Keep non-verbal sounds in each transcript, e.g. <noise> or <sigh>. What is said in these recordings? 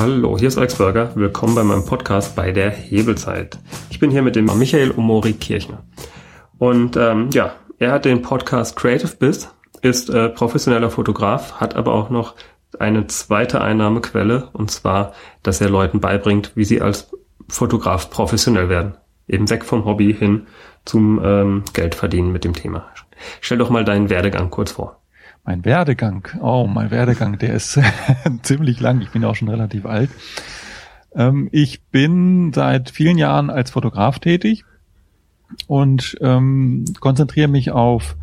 Hallo, hier ist Alex Burger. Willkommen bei meinem Podcast bei der Hebelzeit. Ich bin hier mit dem Michael Omori Kirchner. Und ähm, ja, er hat den Podcast Creative Biz, ist äh, professioneller Fotograf, hat aber auch noch eine zweite Einnahmequelle und zwar, dass er Leuten beibringt, wie sie als Fotograf professionell werden. Eben weg vom Hobby hin zum ähm, Geldverdienen mit dem Thema. Stell doch mal deinen Werdegang kurz vor. Mein Werdegang, oh, mein Werdegang, der ist <laughs> ziemlich lang. Ich bin auch schon relativ alt. Ähm, ich bin seit vielen Jahren als Fotograf tätig und ähm, konzentriere mich auf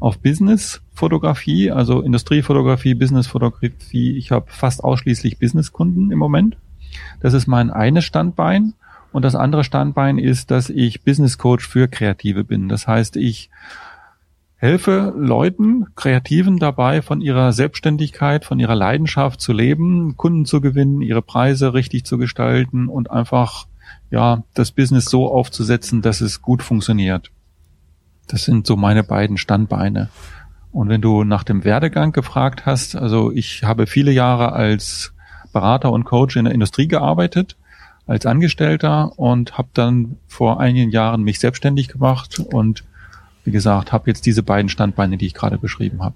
auf Business-Fotografie, also Industriefotografie, Business-Fotografie. Ich habe fast ausschließlich Businesskunden im Moment. Das ist mein eines Standbein. Und das andere Standbein ist, dass ich Business Coach für Kreative bin. Das heißt, ich helfe Leuten, Kreativen dabei, von ihrer Selbstständigkeit, von ihrer Leidenschaft zu leben, Kunden zu gewinnen, ihre Preise richtig zu gestalten und einfach, ja, das Business so aufzusetzen, dass es gut funktioniert. Das sind so meine beiden Standbeine. Und wenn du nach dem Werdegang gefragt hast, also ich habe viele Jahre als Berater und Coach in der Industrie gearbeitet, als Angestellter und habe dann vor einigen Jahren mich selbstständig gemacht und wie gesagt, habe jetzt diese beiden Standbeine, die ich gerade beschrieben habe.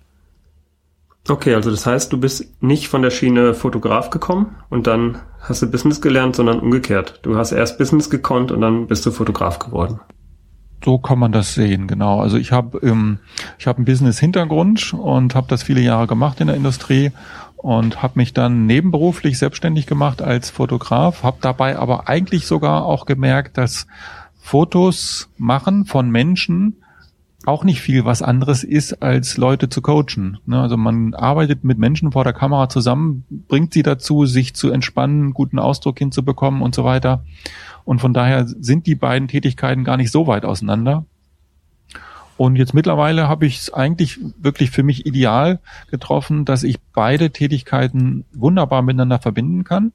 Okay, also das heißt, du bist nicht von der Schiene Fotograf gekommen und dann hast du Business gelernt, sondern umgekehrt. Du hast erst Business gekonnt und dann bist du Fotograf geworden. So kann man das sehen, genau. Also ich habe ähm, ich habe einen Business-Hintergrund und habe das viele Jahre gemacht in der Industrie und habe mich dann nebenberuflich selbstständig gemacht als Fotograf, habe dabei aber eigentlich sogar auch gemerkt, dass Fotos machen von Menschen auch nicht viel was anderes ist, als Leute zu coachen. Ne? Also man arbeitet mit Menschen vor der Kamera zusammen, bringt sie dazu, sich zu entspannen, guten Ausdruck hinzubekommen und so weiter. Und von daher sind die beiden Tätigkeiten gar nicht so weit auseinander. Und jetzt mittlerweile habe ich es eigentlich wirklich für mich ideal getroffen, dass ich beide Tätigkeiten wunderbar miteinander verbinden kann.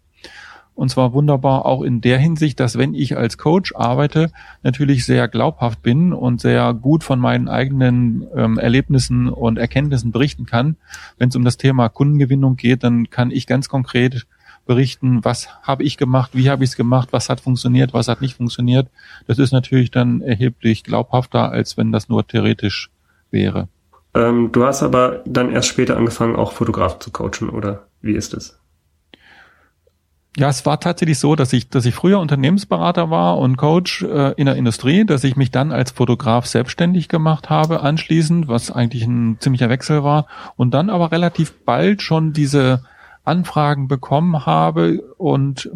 Und zwar wunderbar auch in der Hinsicht, dass wenn ich als Coach arbeite, natürlich sehr glaubhaft bin und sehr gut von meinen eigenen ähm, Erlebnissen und Erkenntnissen berichten kann. Wenn es um das Thema Kundengewinnung geht, dann kann ich ganz konkret berichten, was habe ich gemacht, wie habe ich es gemacht, was hat funktioniert, was hat nicht funktioniert. Das ist natürlich dann erheblich glaubhafter, als wenn das nur theoretisch wäre. Ähm, du hast aber dann erst später angefangen, auch Fotograf zu coachen, oder wie ist es? Ja, es war tatsächlich so, dass ich, dass ich früher Unternehmensberater war und Coach äh, in der Industrie, dass ich mich dann als Fotograf selbstständig gemacht habe anschließend, was eigentlich ein ziemlicher Wechsel war und dann aber relativ bald schon diese Anfragen bekommen habe und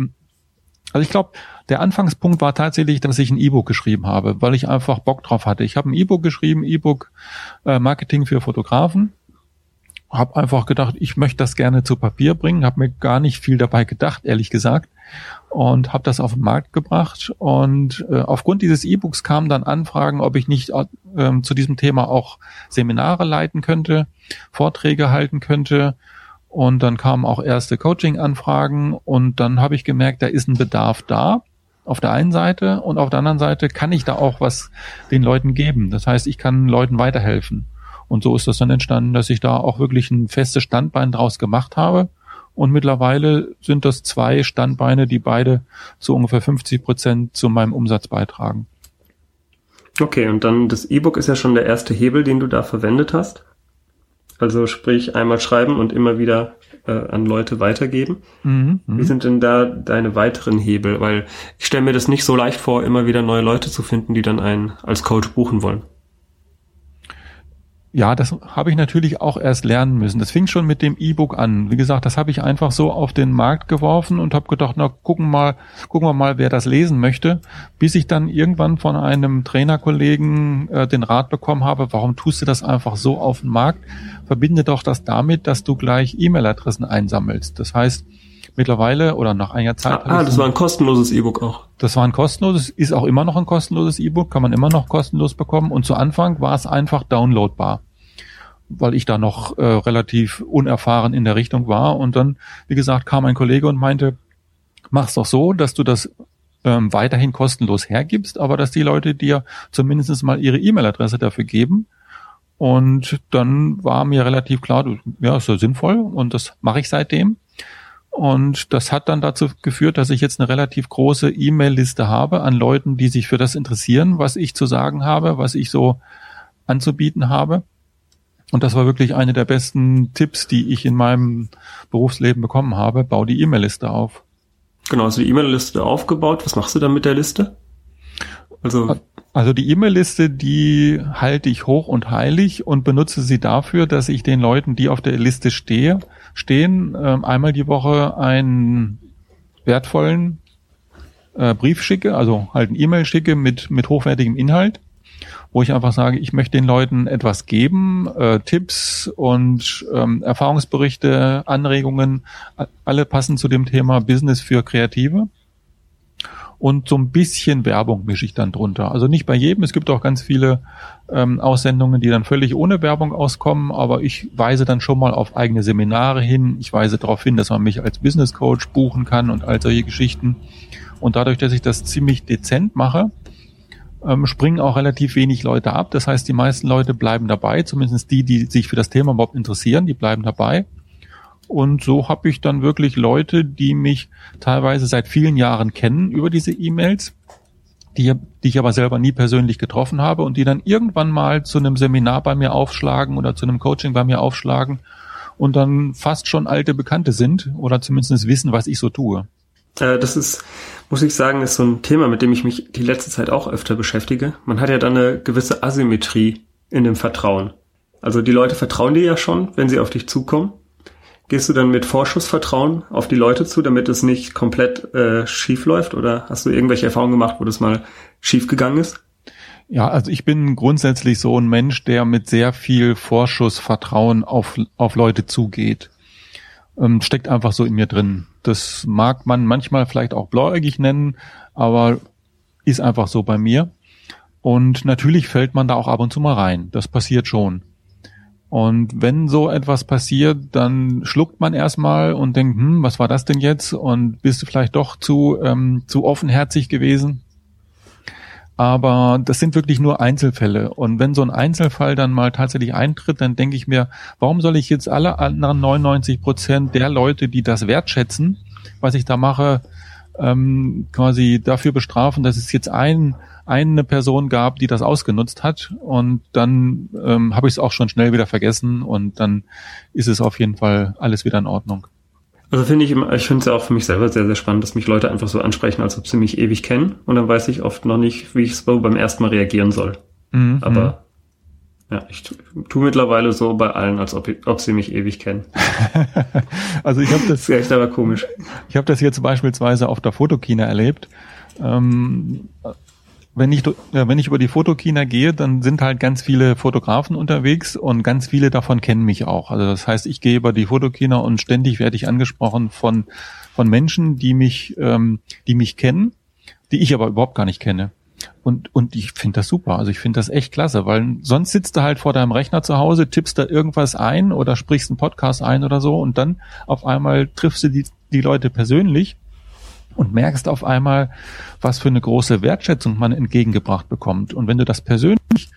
also ich glaube, der Anfangspunkt war tatsächlich, dass ich ein E-Book geschrieben habe, weil ich einfach Bock drauf hatte. Ich habe ein E-Book geschrieben, E-Book äh, Marketing für Fotografen habe einfach gedacht, ich möchte das gerne zu Papier bringen, habe mir gar nicht viel dabei gedacht, ehrlich gesagt, und habe das auf den Markt gebracht. Und äh, aufgrund dieses E-Books kamen dann Anfragen, ob ich nicht äh, zu diesem Thema auch Seminare leiten könnte, Vorträge halten könnte. Und dann kamen auch erste Coaching-Anfragen und dann habe ich gemerkt, da ist ein Bedarf da auf der einen Seite und auf der anderen Seite kann ich da auch was den Leuten geben. Das heißt, ich kann Leuten weiterhelfen. Und so ist das dann entstanden, dass ich da auch wirklich ein festes Standbein draus gemacht habe. Und mittlerweile sind das zwei Standbeine, die beide zu ungefähr 50 Prozent zu meinem Umsatz beitragen. Okay, und dann das E-Book ist ja schon der erste Hebel, den du da verwendet hast. Also sprich einmal schreiben und immer wieder äh, an Leute weitergeben. Mhm, Wie mhm. sind denn da deine weiteren Hebel? Weil ich stelle mir das nicht so leicht vor, immer wieder neue Leute zu finden, die dann einen als Coach buchen wollen. Ja, das habe ich natürlich auch erst lernen müssen. Das fing schon mit dem E-Book an. Wie gesagt, das habe ich einfach so auf den Markt geworfen und habe gedacht, na gucken mal, gucken wir mal, wer das lesen möchte, bis ich dann irgendwann von einem Trainerkollegen äh, den Rat bekommen habe, warum tust du das einfach so auf den Markt? Verbinde doch das damit, dass du gleich E-Mail-Adressen einsammelst. Das heißt, mittlerweile oder nach einiger Zeit. Ah, ah das war ein kostenloses E-Book auch. Das war ein kostenloses, ist auch immer noch ein kostenloses E-Book, kann man immer noch kostenlos bekommen. Und zu Anfang war es einfach downloadbar, weil ich da noch äh, relativ unerfahren in der Richtung war. Und dann, wie gesagt, kam ein Kollege und meinte, mach's doch so, dass du das ähm, weiterhin kostenlos hergibst, aber dass die Leute dir zumindest mal ihre E-Mail-Adresse dafür geben. Und dann war mir relativ klar, ja, ist so sinnvoll und das mache ich seitdem. Und das hat dann dazu geführt, dass ich jetzt eine relativ große E-Mail-Liste habe an Leuten, die sich für das interessieren, was ich zu sagen habe, was ich so anzubieten habe. Und das war wirklich eine der besten Tipps, die ich in meinem Berufsleben bekommen habe. Bau die E-Mail-Liste auf. Genau, also die E-Mail-Liste aufgebaut. Was machst du dann mit der Liste? Also, also die E-Mail-Liste, die halte ich hoch und heilig und benutze sie dafür, dass ich den Leuten, die auf der Liste stehe, stehen, äh, einmal die Woche einen wertvollen äh, Brief schicke, also halt ein E-Mail schicke mit, mit hochwertigem Inhalt wo ich einfach sage, ich möchte den Leuten etwas geben, äh, Tipps und ähm, Erfahrungsberichte, Anregungen, alle passen zu dem Thema Business für Kreative. Und so ein bisschen Werbung mische ich dann drunter. Also nicht bei jedem. Es gibt auch ganz viele ähm, Aussendungen, die dann völlig ohne Werbung auskommen. Aber ich weise dann schon mal auf eigene Seminare hin. Ich weise darauf hin, dass man mich als Business Coach buchen kann und all solche Geschichten. Und dadurch, dass ich das ziemlich dezent mache, ähm, springen auch relativ wenig Leute ab. Das heißt, die meisten Leute bleiben dabei, zumindest die, die sich für das Thema überhaupt interessieren, die bleiben dabei. Und so habe ich dann wirklich Leute, die mich teilweise seit vielen Jahren kennen über diese E-Mails, die, die ich aber selber nie persönlich getroffen habe und die dann irgendwann mal zu einem Seminar bei mir aufschlagen oder zu einem Coaching bei mir aufschlagen und dann fast schon alte Bekannte sind oder zumindest wissen, was ich so tue. Äh, das ist, muss ich sagen, ist so ein Thema, mit dem ich mich die letzte Zeit auch öfter beschäftige. Man hat ja dann eine gewisse Asymmetrie in dem Vertrauen. Also die Leute vertrauen dir ja schon, wenn sie auf dich zukommen. Gehst du dann mit Vorschussvertrauen auf die Leute zu, damit es nicht komplett äh, schief läuft? Oder hast du irgendwelche Erfahrungen gemacht, wo das mal schief gegangen ist? Ja, also ich bin grundsätzlich so ein Mensch, der mit sehr viel Vorschussvertrauen auf, auf Leute zugeht ähm, steckt einfach so in mir drin. Das mag man manchmal vielleicht auch blauäugig nennen, aber ist einfach so bei mir. Und natürlich fällt man da auch ab und zu mal rein. Das passiert schon. Und wenn so etwas passiert, dann schluckt man erstmal und denkt, hm, was war das denn jetzt? Und bist du vielleicht doch zu, ähm, zu offenherzig gewesen? Aber das sind wirklich nur Einzelfälle. Und wenn so ein Einzelfall dann mal tatsächlich eintritt, dann denke ich mir, warum soll ich jetzt alle anderen 99 Prozent der Leute, die das wertschätzen, was ich da mache, ähm, quasi dafür bestrafen, dass es jetzt ein, eine Person gab, die das ausgenutzt hat und dann ähm, habe ich es auch schon schnell wieder vergessen und dann ist es auf jeden Fall alles wieder in Ordnung. Also finde ich immer, ich finde es ja auch für mich selber sehr, sehr spannend, dass mich Leute einfach so ansprechen, als ob sie mich ewig kennen. Und dann weiß ich oft noch nicht, wie ich es beim ersten Mal reagieren soll. Mhm. Aber ja, ich tue mittlerweile so bei allen, als ob, ob sie mich ewig kennen. <laughs> also ich habe das. <laughs> das ist echt aber komisch. Ich habe das jetzt beispielsweise auf der Fotokina erlebt. Ähm, wenn ich, wenn ich über die Fotokina gehe, dann sind halt ganz viele Fotografen unterwegs und ganz viele davon kennen mich auch. Also das heißt, ich gehe über die Fotokina und ständig werde ich angesprochen von, von Menschen, die mich, ähm, die mich kennen, die ich aber überhaupt gar nicht kenne. Und, und ich finde das super. Also ich finde das echt klasse, weil sonst sitzt du halt vor deinem Rechner zu Hause, tippst da irgendwas ein oder sprichst einen Podcast ein oder so und dann auf einmal triffst du die, die Leute persönlich und merkst auf einmal, was für eine große Wertschätzung man entgegengebracht bekommt. Und wenn du das persönlich,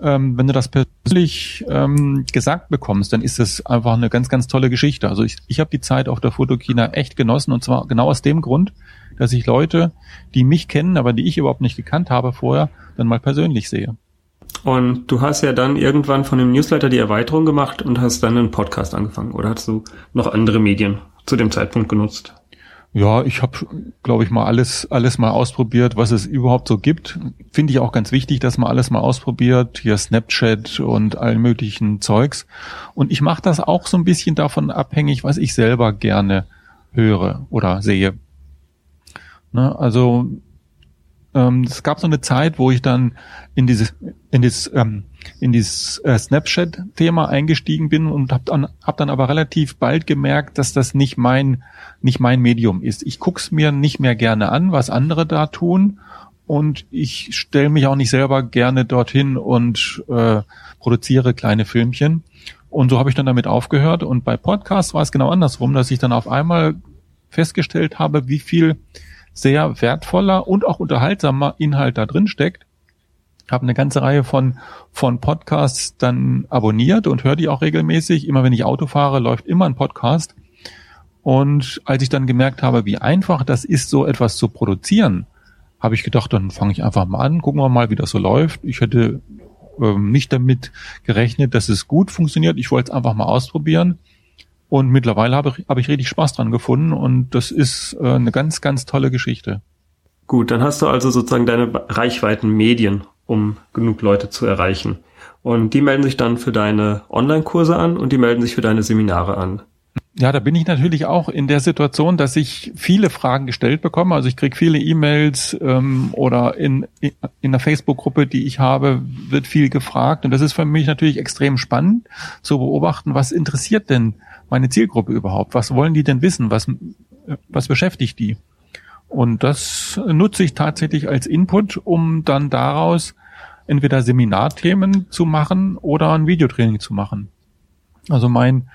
ähm, wenn du das persönlich ähm, gesagt bekommst, dann ist das einfach eine ganz, ganz tolle Geschichte. Also ich, ich habe die Zeit auf der Fotokina echt genossen und zwar genau aus dem Grund, dass ich Leute, die mich kennen, aber die ich überhaupt nicht gekannt habe vorher, dann mal persönlich sehe. Und du hast ja dann irgendwann von dem Newsletter die Erweiterung gemacht und hast dann einen Podcast angefangen. Oder hast du noch andere Medien zu dem Zeitpunkt genutzt? Ja, ich habe, glaube ich, mal alles, alles mal ausprobiert, was es überhaupt so gibt. Finde ich auch ganz wichtig, dass man alles mal ausprobiert, hier Snapchat und allen möglichen Zeugs. Und ich mache das auch so ein bisschen davon abhängig, was ich selber gerne höre oder sehe. Ne, also ähm, es gab so eine Zeit, wo ich dann in dieses in dieses ähm, in dieses äh, Snapchat-Thema eingestiegen bin und habe dann hab dann aber relativ bald gemerkt, dass das nicht mein nicht mein Medium ist. Ich guck's mir nicht mehr gerne an, was andere da tun und ich stelle mich auch nicht selber gerne dorthin und äh, produziere kleine Filmchen. Und so habe ich dann damit aufgehört. Und bei Podcasts war es genau andersrum, dass ich dann auf einmal festgestellt habe, wie viel sehr wertvoller und auch unterhaltsamer Inhalt da drin steckt. Habe eine ganze Reihe von, von Podcasts dann abonniert und höre die auch regelmäßig. Immer wenn ich Auto fahre, läuft immer ein Podcast. Und als ich dann gemerkt habe, wie einfach das ist, so etwas zu produzieren, habe ich gedacht, dann fange ich einfach mal an, gucken wir mal, wie das so läuft. Ich hätte ähm, nicht damit gerechnet, dass es gut funktioniert. Ich wollte es einfach mal ausprobieren. Und mittlerweile habe ich, habe ich richtig Spaß dran gefunden und das ist äh, eine ganz, ganz tolle Geschichte. Gut, dann hast du also sozusagen deine Reichweiten Medien, um genug Leute zu erreichen. Und die melden sich dann für deine Online-Kurse an und die melden sich für deine Seminare an. Ja, da bin ich natürlich auch in der Situation, dass ich viele Fragen gestellt bekomme. Also ich kriege viele E-Mails ähm, oder in, in der Facebook-Gruppe, die ich habe, wird viel gefragt. Und das ist für mich natürlich extrem spannend zu beobachten, was interessiert denn meine Zielgruppe überhaupt? Was wollen die denn wissen? Was, was beschäftigt die? Und das nutze ich tatsächlich als Input, um dann daraus entweder Seminarthemen zu machen oder ein Videotraining zu machen. Also mein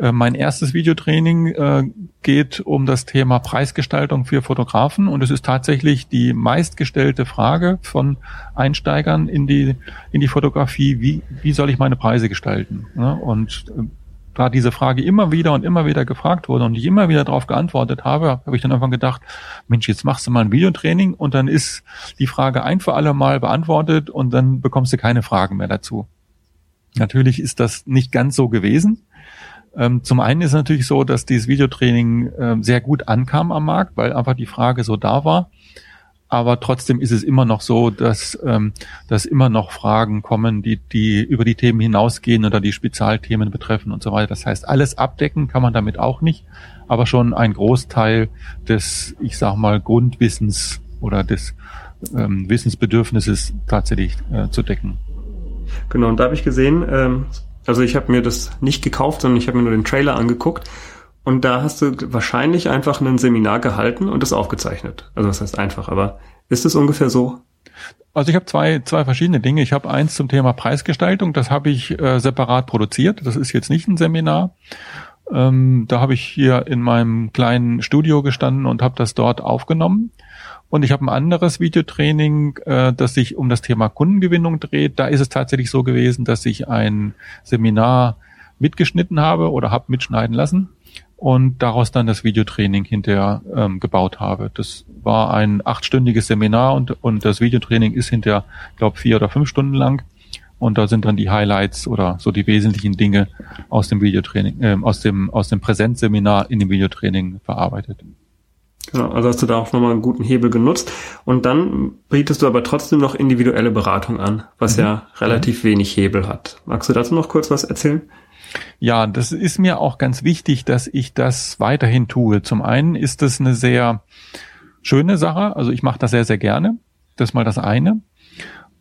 äh, mein erstes Videotraining äh, geht um das Thema Preisgestaltung für Fotografen und es ist tatsächlich die meistgestellte Frage von Einsteigern in die in die Fotografie, wie wie soll ich meine Preise gestalten? Ja, und äh, da diese Frage immer wieder und immer wieder gefragt wurde und ich immer wieder darauf geantwortet habe, habe ich dann einfach gedacht, Mensch, jetzt machst du mal ein Videotraining und dann ist die Frage ein für alle Mal beantwortet und dann bekommst du keine Fragen mehr dazu. Natürlich ist das nicht ganz so gewesen. Ähm, zum einen ist natürlich so, dass dieses Videotraining äh, sehr gut ankam am Markt, weil einfach die Frage so da war. Aber trotzdem ist es immer noch so, dass, ähm, dass immer noch Fragen kommen, die, die über die Themen hinausgehen oder die Spezialthemen betreffen und so weiter. Das heißt, alles abdecken kann man damit auch nicht, aber schon ein Großteil des, ich sag mal, Grundwissens oder des ähm, Wissensbedürfnisses tatsächlich äh, zu decken. Genau, und da habe ich gesehen, ähm, also ich habe mir das nicht gekauft, sondern ich habe mir nur den Trailer angeguckt. Und da hast du wahrscheinlich einfach ein Seminar gehalten und das aufgezeichnet. Also das heißt einfach, aber ist es ungefähr so? Also ich habe zwei, zwei verschiedene Dinge. Ich habe eins zum Thema Preisgestaltung, das habe ich äh, separat produziert. Das ist jetzt nicht ein Seminar. Ähm, da habe ich hier in meinem kleinen Studio gestanden und habe das dort aufgenommen. Und ich habe ein anderes Videotraining, äh, das sich um das Thema Kundengewinnung dreht. Da ist es tatsächlich so gewesen, dass ich ein Seminar mitgeschnitten habe oder habe mitschneiden lassen und daraus dann das Videotraining hinterher ähm, gebaut habe. Das war ein achtstündiges Seminar und, und das Videotraining ist hinterher, glaube vier oder fünf Stunden lang. Und da sind dann die Highlights oder so die wesentlichen Dinge aus dem Videotraining, äh, aus dem aus dem Präsenzseminar in dem Videotraining verarbeitet. Genau, also hast du da auch nochmal einen guten Hebel genutzt. Und dann bietest du aber trotzdem noch individuelle Beratung an, was mhm. ja relativ wenig Hebel hat. Magst du dazu noch kurz was erzählen? Ja, das ist mir auch ganz wichtig, dass ich das weiterhin tue. Zum einen ist das eine sehr schöne Sache, also ich mache das sehr, sehr gerne. Das ist mal das eine.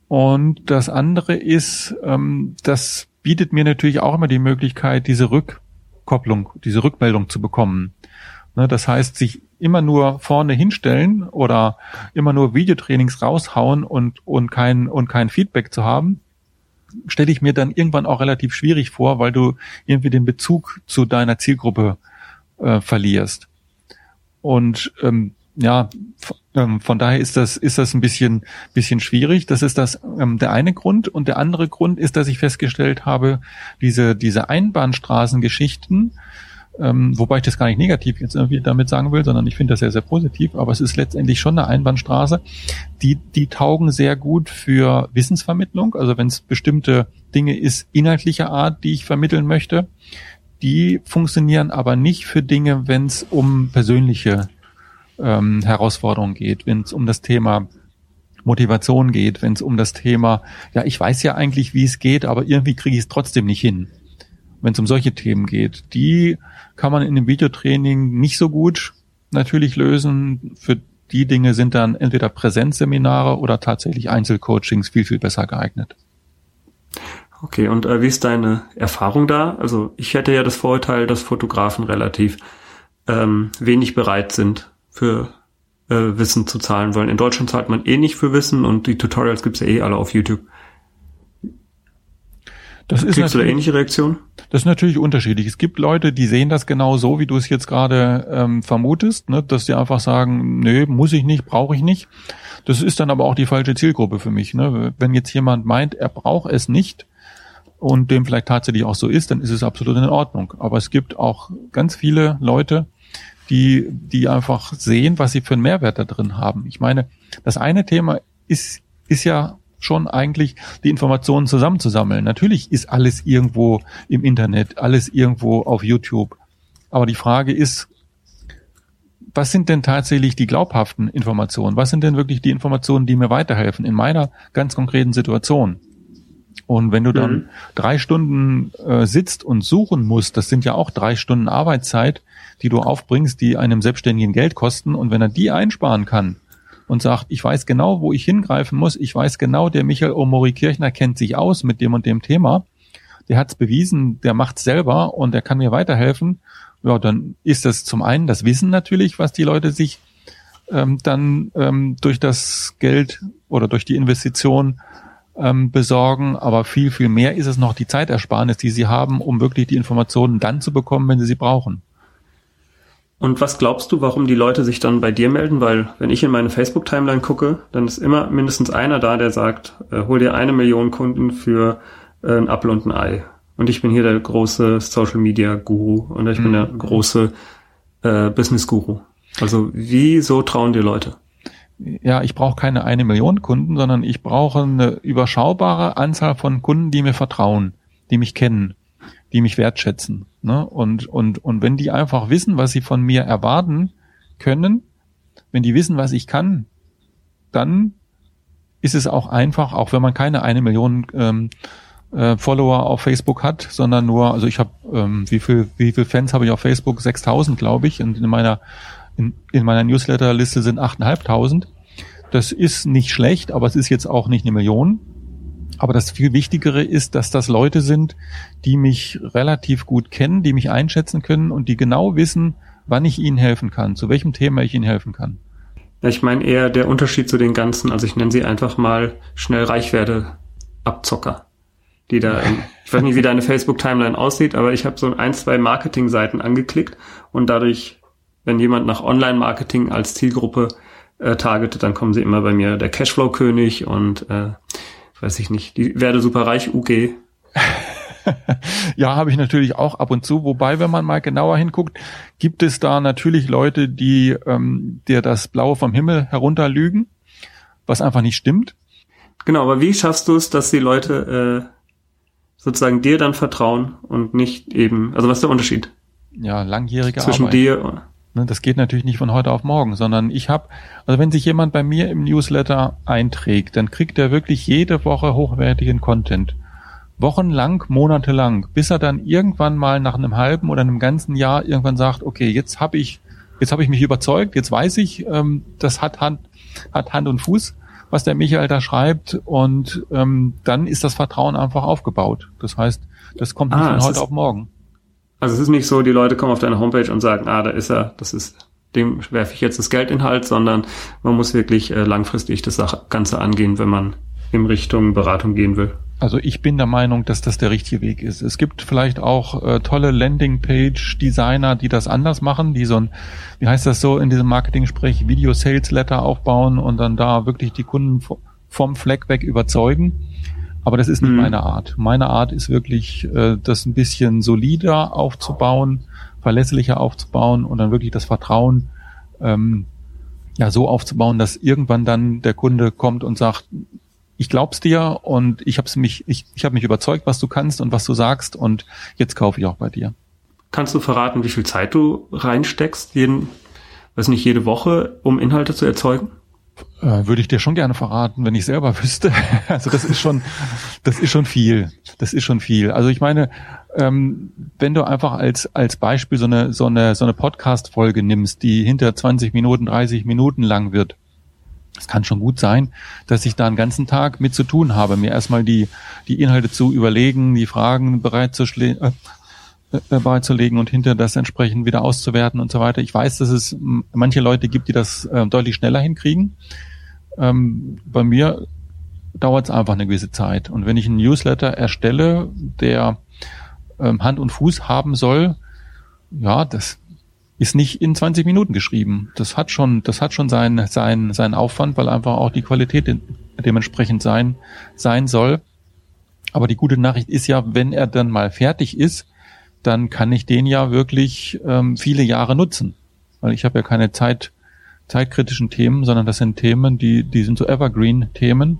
Und das andere ist, ähm, das bietet mir natürlich auch immer die Möglichkeit, diese Rückkopplung, diese Rückmeldung zu bekommen. Ne, das heißt, sich immer nur vorne hinstellen oder immer nur Videotrainings raushauen und, und kein, und kein Feedback zu haben, stelle ich mir dann irgendwann auch relativ schwierig vor, weil du irgendwie den Bezug zu deiner Zielgruppe äh, verlierst. Und ähm, ja, ähm, von daher ist das ist das ein bisschen bisschen schwierig. Das ist das ähm, der eine Grund und der andere Grund ist, dass ich festgestellt habe, diese diese Einbahnstraßengeschichten ähm, wobei ich das gar nicht negativ jetzt irgendwie damit sagen will, sondern ich finde das sehr, sehr positiv. Aber es ist letztendlich schon eine Einbahnstraße. Die, die taugen sehr gut für Wissensvermittlung. Also wenn es bestimmte Dinge ist inhaltlicher Art, die ich vermitteln möchte. Die funktionieren aber nicht für Dinge, wenn es um persönliche ähm, Herausforderungen geht, wenn es um das Thema Motivation geht, wenn es um das Thema, ja, ich weiß ja eigentlich, wie es geht, aber irgendwie kriege ich es trotzdem nicht hin wenn es um solche Themen geht. Die kann man in dem Videotraining nicht so gut natürlich lösen. Für die Dinge sind dann entweder Präsenzseminare oder tatsächlich Einzelcoachings viel, viel besser geeignet. Okay, und äh, wie ist deine Erfahrung da? Also ich hätte ja das Vorurteil, dass Fotografen relativ ähm, wenig bereit sind für äh, Wissen zu zahlen wollen. In Deutschland zahlt man eh nicht für Wissen und die Tutorials gibt's ja eh alle auf YouTube. Das ist Kriegst du da ähnliche Reaktionen? Das ist natürlich unterschiedlich. Es gibt Leute, die sehen das genau so, wie du es jetzt gerade ähm, vermutest, ne? dass die einfach sagen, nö, muss ich nicht, brauche ich nicht. Das ist dann aber auch die falsche Zielgruppe für mich. Ne? Wenn jetzt jemand meint, er braucht es nicht und dem vielleicht tatsächlich auch so ist, dann ist es absolut in Ordnung. Aber es gibt auch ganz viele Leute, die, die einfach sehen, was sie für einen Mehrwert da drin haben. Ich meine, das eine Thema ist, ist ja schon eigentlich die Informationen zusammenzusammeln. Natürlich ist alles irgendwo im Internet, alles irgendwo auf YouTube. Aber die Frage ist, was sind denn tatsächlich die glaubhaften Informationen? Was sind denn wirklich die Informationen, die mir weiterhelfen in meiner ganz konkreten Situation? Und wenn du dann mhm. drei Stunden äh, sitzt und suchen musst, das sind ja auch drei Stunden Arbeitszeit, die du aufbringst, die einem Selbstständigen Geld kosten. Und wenn er die einsparen kann und sagt, ich weiß genau, wo ich hingreifen muss, ich weiß genau, der Michael Omori Kirchner kennt sich aus mit dem und dem Thema, der hat's bewiesen, der macht's selber und der kann mir weiterhelfen, ja, dann ist das zum einen das Wissen natürlich, was die Leute sich ähm, dann ähm, durch das Geld oder durch die Investition ähm, besorgen, aber viel, viel mehr ist es noch die Zeitersparnis, die sie haben, um wirklich die Informationen dann zu bekommen, wenn sie sie brauchen. Und was glaubst du, warum die Leute sich dann bei dir melden? Weil wenn ich in meine Facebook-Timeline gucke, dann ist immer mindestens einer da, der sagt, äh, hol dir eine Million Kunden für äh, ein Apfel und ein Ei. Und ich bin hier der große Social Media Guru und ich mhm. bin der große äh, Business Guru. Also wieso trauen die Leute? Ja, ich brauche keine eine Million Kunden, sondern ich brauche eine überschaubare Anzahl von Kunden, die mir vertrauen, die mich kennen, die mich wertschätzen. Ne? Und, und, und wenn die einfach wissen, was sie von mir erwarten können, wenn die wissen, was ich kann, dann ist es auch einfach, auch wenn man keine eine Million ähm, äh, Follower auf Facebook hat, sondern nur, also ich habe, ähm, wie viel, wie viel Fans habe ich auf Facebook? 6000, glaube ich. Und in meiner, in, in meiner Newsletterliste sind 8.500. Das ist nicht schlecht, aber es ist jetzt auch nicht eine Million. Aber das viel Wichtigere ist, dass das Leute sind, die mich relativ gut kennen, die mich einschätzen können und die genau wissen, wann ich ihnen helfen kann, zu welchem Thema ich ihnen helfen kann. Ja, ich meine eher der Unterschied zu den ganzen, also ich nenne sie einfach mal schnell Reichwerte Abzocker die da, <laughs> ich weiß nicht, wie deine Facebook-Timeline aussieht, aber ich habe so ein, zwei Marketing-Seiten angeklickt und dadurch, wenn jemand nach Online-Marketing als Zielgruppe äh, targetet, dann kommen sie immer bei mir, der Cashflow-König und äh, weiß ich nicht, die werde super reich UG. <laughs> ja, habe ich natürlich auch ab und zu. Wobei, wenn man mal genauer hinguckt, gibt es da natürlich Leute, die ähm, dir das Blaue vom Himmel herunterlügen, was einfach nicht stimmt. Genau, aber wie schaffst du es, dass die Leute äh, sozusagen dir dann vertrauen und nicht eben, also was ist der Unterschied? Ja, langjährige Zwischen Arbeit. dir das geht natürlich nicht von heute auf morgen, sondern ich habe, also wenn sich jemand bei mir im Newsletter einträgt, dann kriegt er wirklich jede Woche hochwertigen Content. Wochenlang, monatelang, bis er dann irgendwann mal nach einem halben oder einem ganzen Jahr irgendwann sagt, okay, jetzt habe ich, jetzt habe ich mich überzeugt, jetzt weiß ich, ähm, das hat Hand, hat Hand und Fuß was der Michael da schreibt und ähm, dann ist das Vertrauen einfach aufgebaut. Das heißt, das kommt nicht ah, von heute auf morgen. Also es ist nicht so, die Leute kommen auf deine Homepage und sagen, ah, da ist er, das ist, dem werfe ich jetzt das Geldinhalt, sondern man muss wirklich äh, langfristig das Ganze angehen, wenn man in Richtung Beratung gehen will. Also ich bin der Meinung, dass das der richtige Weg ist. Es gibt vielleicht auch äh, tolle Landingpage-Designer, die das anders machen, die so ein, wie heißt das so in diesem Marketing-Sprech, Video-Sales-Letter aufbauen und dann da wirklich die Kunden vom Fleck weg überzeugen. Aber das ist nicht mhm. meine Art. Meine Art ist wirklich, äh, das ein bisschen solider aufzubauen, verlässlicher aufzubauen und dann wirklich das Vertrauen ähm, ja so aufzubauen, dass irgendwann dann der Kunde kommt und sagt, ich glaub's dir und ich habe mich, ich, ich habe mich überzeugt, was du kannst und was du sagst und jetzt kaufe ich auch bei dir. Kannst du verraten, wie viel Zeit du reinsteckst, jeden, weiß nicht, jede Woche, um Inhalte zu erzeugen? Äh, würde ich dir schon gerne verraten, wenn ich selber <laughs> wüsste. Also das ist schon, das ist schon viel. Das ist schon viel. Also ich meine, ähm, wenn du einfach als als Beispiel so eine so eine so eine Podcast-Folge nimmst, die hinter 20 Minuten, 30 Minuten lang wird, es kann schon gut sein, dass ich da einen ganzen Tag mit zu tun habe, mir erstmal die, die Inhalte zu überlegen, die Fragen bereitzulegen äh, äh, bereitzulegen und hinter das entsprechend wieder auszuwerten und so weiter. Ich weiß, dass es manche Leute gibt, die das äh, deutlich schneller hinkriegen. Ähm, bei mir dauert es einfach eine gewisse Zeit. Und wenn ich einen Newsletter erstelle, der ähm, Hand und Fuß haben soll, ja, das ist nicht in 20 Minuten geschrieben. Das hat schon, das hat schon seinen, seinen, seinen Aufwand, weil einfach auch die Qualität dementsprechend sein, sein soll. Aber die gute Nachricht ist ja, wenn er dann mal fertig ist, dann kann ich den ja wirklich ähm, viele Jahre nutzen. weil ich habe ja keine Zeit, zeitkritischen Themen, sondern das sind Themen, die, die sind so Evergreen-Themen.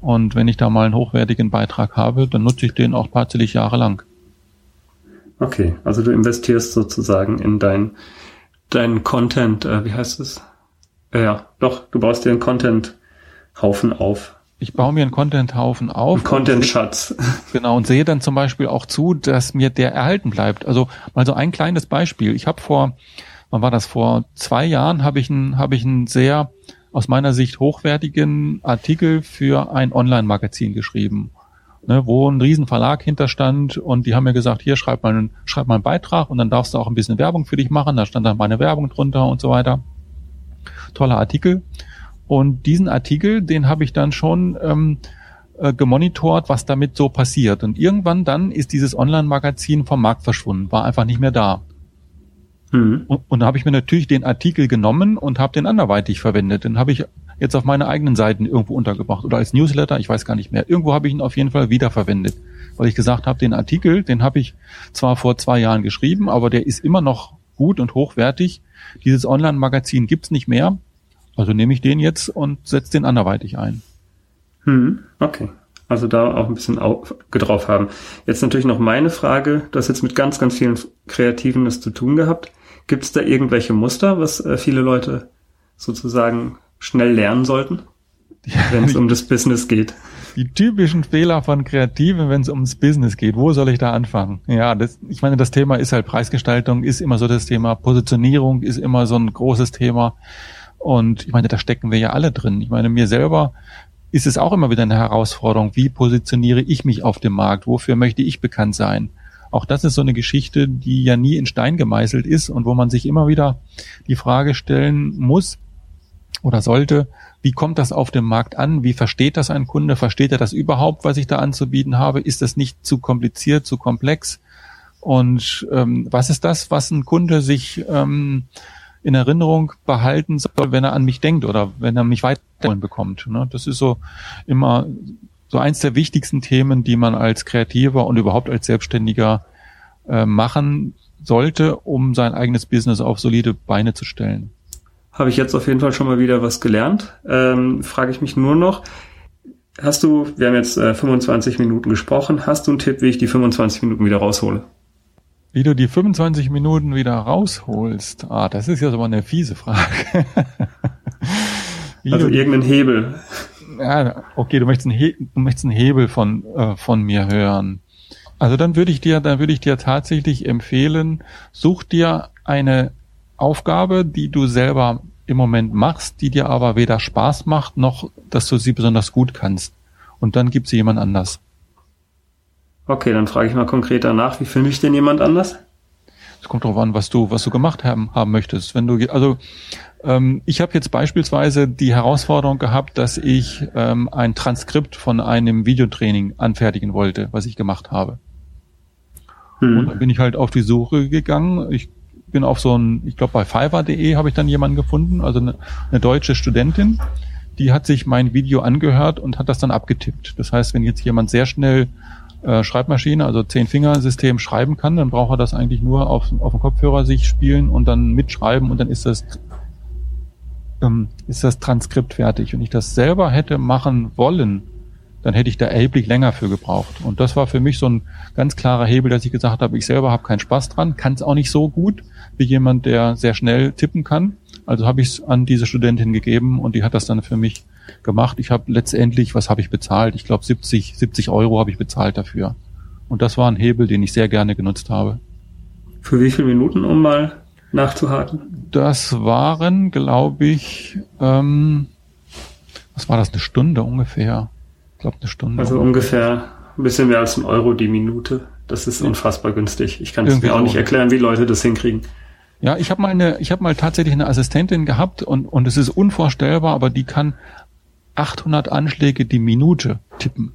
Und wenn ich da mal einen hochwertigen Beitrag habe, dann nutze ich den auch tatsächlich jahrelang. Okay, also du investierst sozusagen in dein, dein Content, äh, wie heißt es? Ja, doch, du baust dir einen Content-Haufen auf. Ich baue mir einen Content-Haufen auf. Content-Schatz. Genau, und sehe dann zum Beispiel auch zu, dass mir der erhalten bleibt. Also mal so ein kleines Beispiel. Ich habe vor, wann war das, vor zwei Jahren habe ich einen, habe ich einen sehr aus meiner Sicht hochwertigen Artikel für ein Online-Magazin geschrieben ne, wo ein Riesenverlag hinterstand und die haben mir gesagt, hier schreib mal, einen, schreib mal einen Beitrag und dann darfst du auch ein bisschen Werbung für dich machen. Da stand dann meine Werbung drunter und so weiter. Toller Artikel. Und diesen Artikel, den habe ich dann schon ähm, äh, gemonitort, was damit so passiert. Und irgendwann dann ist dieses Online-Magazin vom Markt verschwunden, war einfach nicht mehr da. Mhm. Und, und da habe ich mir natürlich den Artikel genommen und habe den anderweitig verwendet. Den habe ich jetzt auf meine eigenen Seiten irgendwo untergebracht oder als Newsletter, ich weiß gar nicht mehr. Irgendwo habe ich ihn auf jeden Fall wiederverwendet, weil ich gesagt habe, den Artikel, den habe ich zwar vor zwei Jahren geschrieben, aber der ist immer noch gut und hochwertig. Dieses Online-Magazin gibt's nicht mehr, also nehme ich den jetzt und setze den anderweitig ein. Hm, okay. Also da auch ein bisschen drauf haben. Jetzt natürlich noch meine Frage. Du hast jetzt mit ganz, ganz vielen Kreativen das zu tun gehabt. Gibt es da irgendwelche Muster, was äh, viele Leute sozusagen schnell lernen sollten, wenn es um das Business geht? Die typischen Fehler von Kreativen, wenn es ums Business geht. Wo soll ich da anfangen? Ja, das, ich meine, das Thema ist halt Preisgestaltung, ist immer so das Thema. Positionierung ist immer so ein großes Thema. Und ich meine, da stecken wir ja alle drin. Ich meine, mir selber ist es auch immer wieder eine Herausforderung. Wie positioniere ich mich auf dem Markt? Wofür möchte ich bekannt sein? Auch das ist so eine Geschichte, die ja nie in Stein gemeißelt ist und wo man sich immer wieder die Frage stellen muss, oder sollte, wie kommt das auf dem Markt an? Wie versteht das ein Kunde? Versteht er das überhaupt, was ich da anzubieten habe? Ist das nicht zu kompliziert, zu komplex? Und ähm, was ist das, was ein Kunde sich ähm, in Erinnerung behalten soll, wenn er an mich denkt oder wenn er mich weiterholen bekommt? Ne? Das ist so immer so eins der wichtigsten Themen, die man als Kreativer und überhaupt als Selbstständiger äh, machen sollte, um sein eigenes Business auf solide Beine zu stellen habe ich jetzt auf jeden Fall schon mal wieder was gelernt. Ähm, Frage ich mich nur noch, hast du, wir haben jetzt äh, 25 Minuten gesprochen, hast du einen Tipp, wie ich die 25 Minuten wieder raushole? Wie du die 25 Minuten wieder rausholst? Ah, das ist ja so eine fiese Frage. also irgendeinen Hebel. Ja, okay, du möchtest einen, He du möchtest einen Hebel von, äh, von mir hören. Also dann würde ich dir, dann würde ich dir tatsächlich empfehlen, such dir eine Aufgabe, die du selber im Moment machst, die dir aber weder Spaß macht, noch dass du sie besonders gut kannst. Und dann gibt sie jemand anders. Okay, dann frage ich mal konkreter nach, wie finde ich denn jemand anders? Es kommt darauf an, was du, was du gemacht haben, haben möchtest. Wenn du, also ähm, ich habe jetzt beispielsweise die Herausforderung gehabt, dass ich ähm, ein Transkript von einem Videotraining anfertigen wollte, was ich gemacht habe. Hm. Und dann bin ich halt auf die Suche gegangen. Ich bin auf so ein, ich glaube bei Fiverr.de habe ich dann jemanden gefunden, also eine, eine deutsche Studentin, die hat sich mein Video angehört und hat das dann abgetippt. Das heißt, wenn jetzt jemand sehr schnell äh, Schreibmaschine, also Zehn-Finger-System schreiben kann, dann braucht er das eigentlich nur auf, auf dem Kopfhörer sich spielen und dann mitschreiben und dann ist das ähm, ist das Transkript fertig. Wenn ich das selber hätte machen wollen, dann hätte ich da erheblich länger für gebraucht. Und das war für mich so ein ganz klarer Hebel, dass ich gesagt habe, ich selber habe keinen Spaß dran, kann es auch nicht so gut wie jemand, der sehr schnell tippen kann. Also habe ich es an diese Studentin gegeben und die hat das dann für mich gemacht. Ich habe letztendlich, was habe ich bezahlt? Ich glaube 70, 70 Euro habe ich bezahlt dafür. Und das war ein Hebel, den ich sehr gerne genutzt habe. Für wie viele Minuten, um mal nachzuhaken? Das waren, glaube ich, ähm, was war das, eine Stunde ungefähr? Ich glaube eine Stunde. Also ungefähr ein bisschen mehr als ein Euro die Minute. Das ist unfassbar günstig. Ich kann es mir auch nicht erklären, wie Leute das hinkriegen. Ja, ich habe mal eine, ich habe mal tatsächlich eine Assistentin gehabt und und es ist unvorstellbar, aber die kann 800 Anschläge die Minute tippen.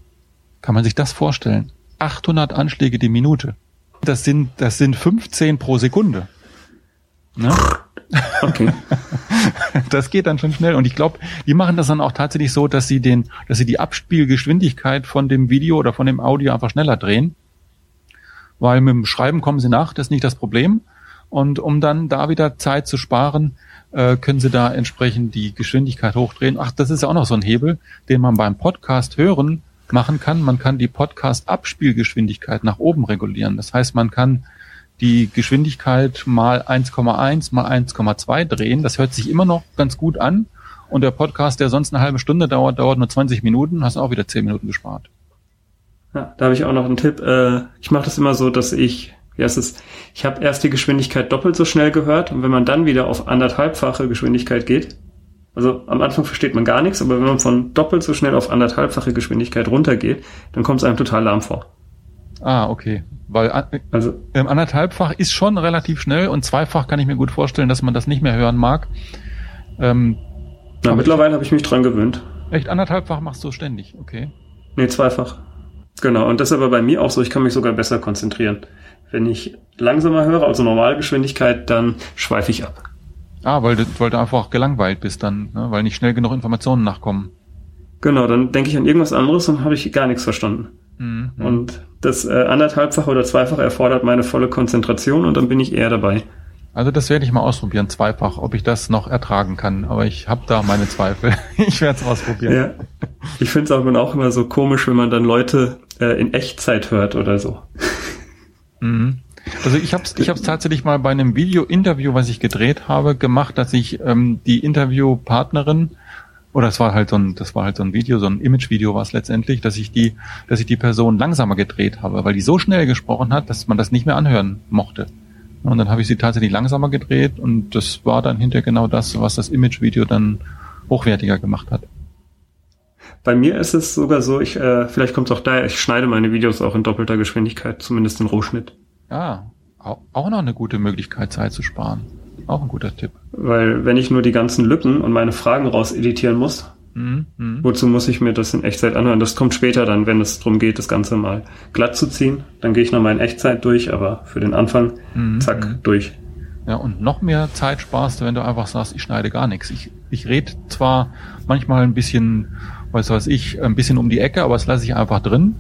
Kann man sich das vorstellen? 800 Anschläge die Minute. Das sind das sind 15 pro Sekunde. Ne? <laughs> Okay. <laughs> das geht dann schon schnell. Und ich glaube, die machen das dann auch tatsächlich so, dass sie den, dass sie die Abspielgeschwindigkeit von dem Video oder von dem Audio einfach schneller drehen. Weil mit dem Schreiben kommen sie nach, das ist nicht das Problem. Und um dann da wieder Zeit zu sparen, äh, können Sie da entsprechend die Geschwindigkeit hochdrehen. Ach, das ist ja auch noch so ein Hebel, den man beim Podcast hören machen kann. Man kann die Podcast-Abspielgeschwindigkeit nach oben regulieren. Das heißt, man kann die Geschwindigkeit mal 1,1 mal 1,2 drehen. Das hört sich immer noch ganz gut an. Und der Podcast, der sonst eine halbe Stunde dauert, dauert nur 20 Minuten, hast auch wieder 10 Minuten gespart. Ja, da habe ich auch noch einen Tipp. Äh, ich mache das immer so, dass ich, wie heißt es, ich habe erst die Geschwindigkeit doppelt so schnell gehört und wenn man dann wieder auf anderthalbfache Geschwindigkeit geht, also am Anfang versteht man gar nichts, aber wenn man von doppelt so schnell auf anderthalbfache Geschwindigkeit runtergeht, dann kommt es einem total lahm vor. Ah, okay. Weil also ähm, anderthalbfach ist schon relativ schnell und zweifach kann ich mir gut vorstellen, dass man das nicht mehr hören mag. Ähm, Na, mittlerweile habe ich mich dran gewöhnt. Echt anderthalbfach machst du ständig, okay? Nee, zweifach. Genau, und das ist aber bei mir auch so, ich kann mich sogar besser konzentrieren. Wenn ich langsamer höre, also Normalgeschwindigkeit, dann schweife ich ab. Ah, weil du, weil du einfach gelangweilt bist dann, ne? weil nicht schnell genug Informationen nachkommen. Genau, dann denke ich an irgendwas anderes und habe ich gar nichts verstanden. Mhm. Und das äh, anderthalbfache oder zweifache erfordert meine volle Konzentration und dann bin ich eher dabei. Also das werde ich mal ausprobieren, zweifach, ob ich das noch ertragen kann. Aber ich habe da meine Zweifel. <laughs> ich werde es ausprobieren. Ja. Ich finde es auch, auch immer so komisch, wenn man dann Leute äh, in Echtzeit hört oder so. Mhm. Also ich habe es ich hab's tatsächlich mal bei einem Video-Interview, was ich gedreht habe, gemacht, dass ich ähm, die Interviewpartnerin oder es war halt so ein, das war halt so ein Video, so ein Image-Video war es letztendlich, dass ich die, dass ich die Person langsamer gedreht habe, weil die so schnell gesprochen hat, dass man das nicht mehr anhören mochte. Und dann habe ich sie tatsächlich langsamer gedreht und das war dann hinterher genau das, was das Image-Video dann hochwertiger gemacht hat. Bei mir ist es sogar so, ich, äh, vielleicht kommt es auch daher, ich schneide meine Videos auch in doppelter Geschwindigkeit, zumindest in Rohschnitt. Ah, auch noch eine gute Möglichkeit, Zeit zu sparen. Auch ein guter Tipp. Weil wenn ich nur die ganzen Lücken und meine Fragen raus editieren muss, mhm, mh. wozu muss ich mir das in Echtzeit anhören? Das kommt später dann, wenn es darum geht, das Ganze mal glatt zu ziehen. Dann gehe ich nochmal in Echtzeit durch, aber für den Anfang, mhm, zack, mh. durch. Ja, und noch mehr Zeit sparst du, wenn du einfach sagst, ich schneide gar nichts. Ich, ich rede zwar manchmal ein bisschen, was weiß ich, ein bisschen um die Ecke, aber das lasse ich einfach drin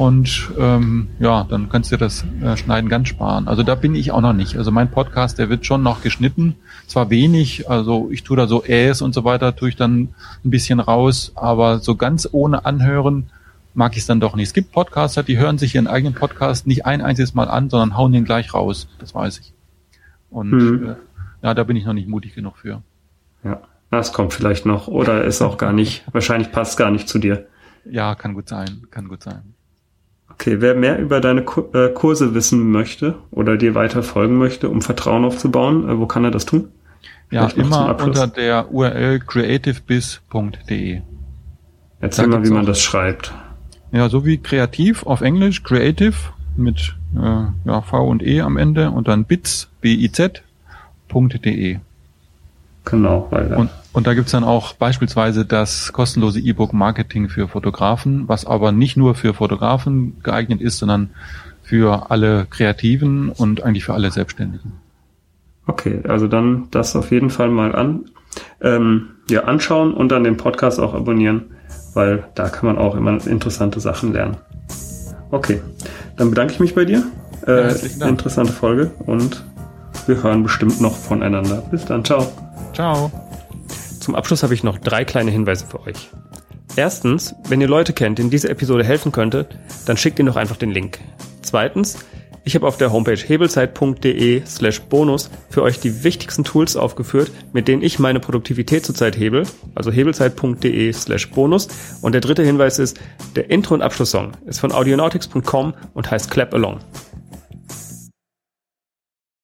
und ähm, ja, dann kannst du das äh, Schneiden ganz sparen. Also da bin ich auch noch nicht. Also mein Podcast, der wird schon noch geschnitten. Zwar wenig, also ich tue da so Äs und so weiter, tue ich dann ein bisschen raus, aber so ganz ohne Anhören mag ich es dann doch nicht. Es gibt Podcaster, die hören sich ihren eigenen Podcast nicht ein einziges Mal an, sondern hauen den gleich raus. Das weiß ich. Und mhm. äh, ja, da bin ich noch nicht mutig genug für. Ja, das kommt vielleicht noch. Oder ist auch gar nicht, <laughs> wahrscheinlich passt gar nicht zu dir. Ja, kann gut sein, kann gut sein. Okay, wer mehr über deine äh, Kurse wissen möchte oder dir weiter folgen möchte, um Vertrauen aufzubauen, äh, wo kann er das tun? Ja, immer unter der URL creativebiz.de. Erzähl da mal, wie man das schreibt. Ja, so wie kreativ auf Englisch, creative mit äh, ja, V und E am Ende und dann bits, B-I-Z.de. Genau, weil und, und da gibt's dann auch beispielsweise das kostenlose E-Book Marketing für Fotografen, was aber nicht nur für Fotografen geeignet ist, sondern für alle Kreativen und eigentlich für alle Selbstständigen. Okay, also dann das auf jeden Fall mal an, ähm, ja, anschauen und dann den Podcast auch abonnieren, weil da kann man auch immer interessante Sachen lernen. Okay, dann bedanke ich mich bei dir. Äh, ja, interessante Folge und wir hören bestimmt noch voneinander. Bis dann, ciao. Ciao. Zum Abschluss habe ich noch drei kleine Hinweise für euch. Erstens, wenn ihr Leute kennt, denen diese Episode helfen könnte, dann schickt ihnen doch einfach den Link. Zweitens, ich habe auf der Homepage hebelzeit.de slash bonus für euch die wichtigsten Tools aufgeführt, mit denen ich meine Produktivität zurzeit hebel, also hebelzeit.de slash bonus. Und der dritte Hinweis ist, der Intro- und Abschlusssong ist von audionautics.com und heißt Clap Along.